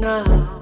Now.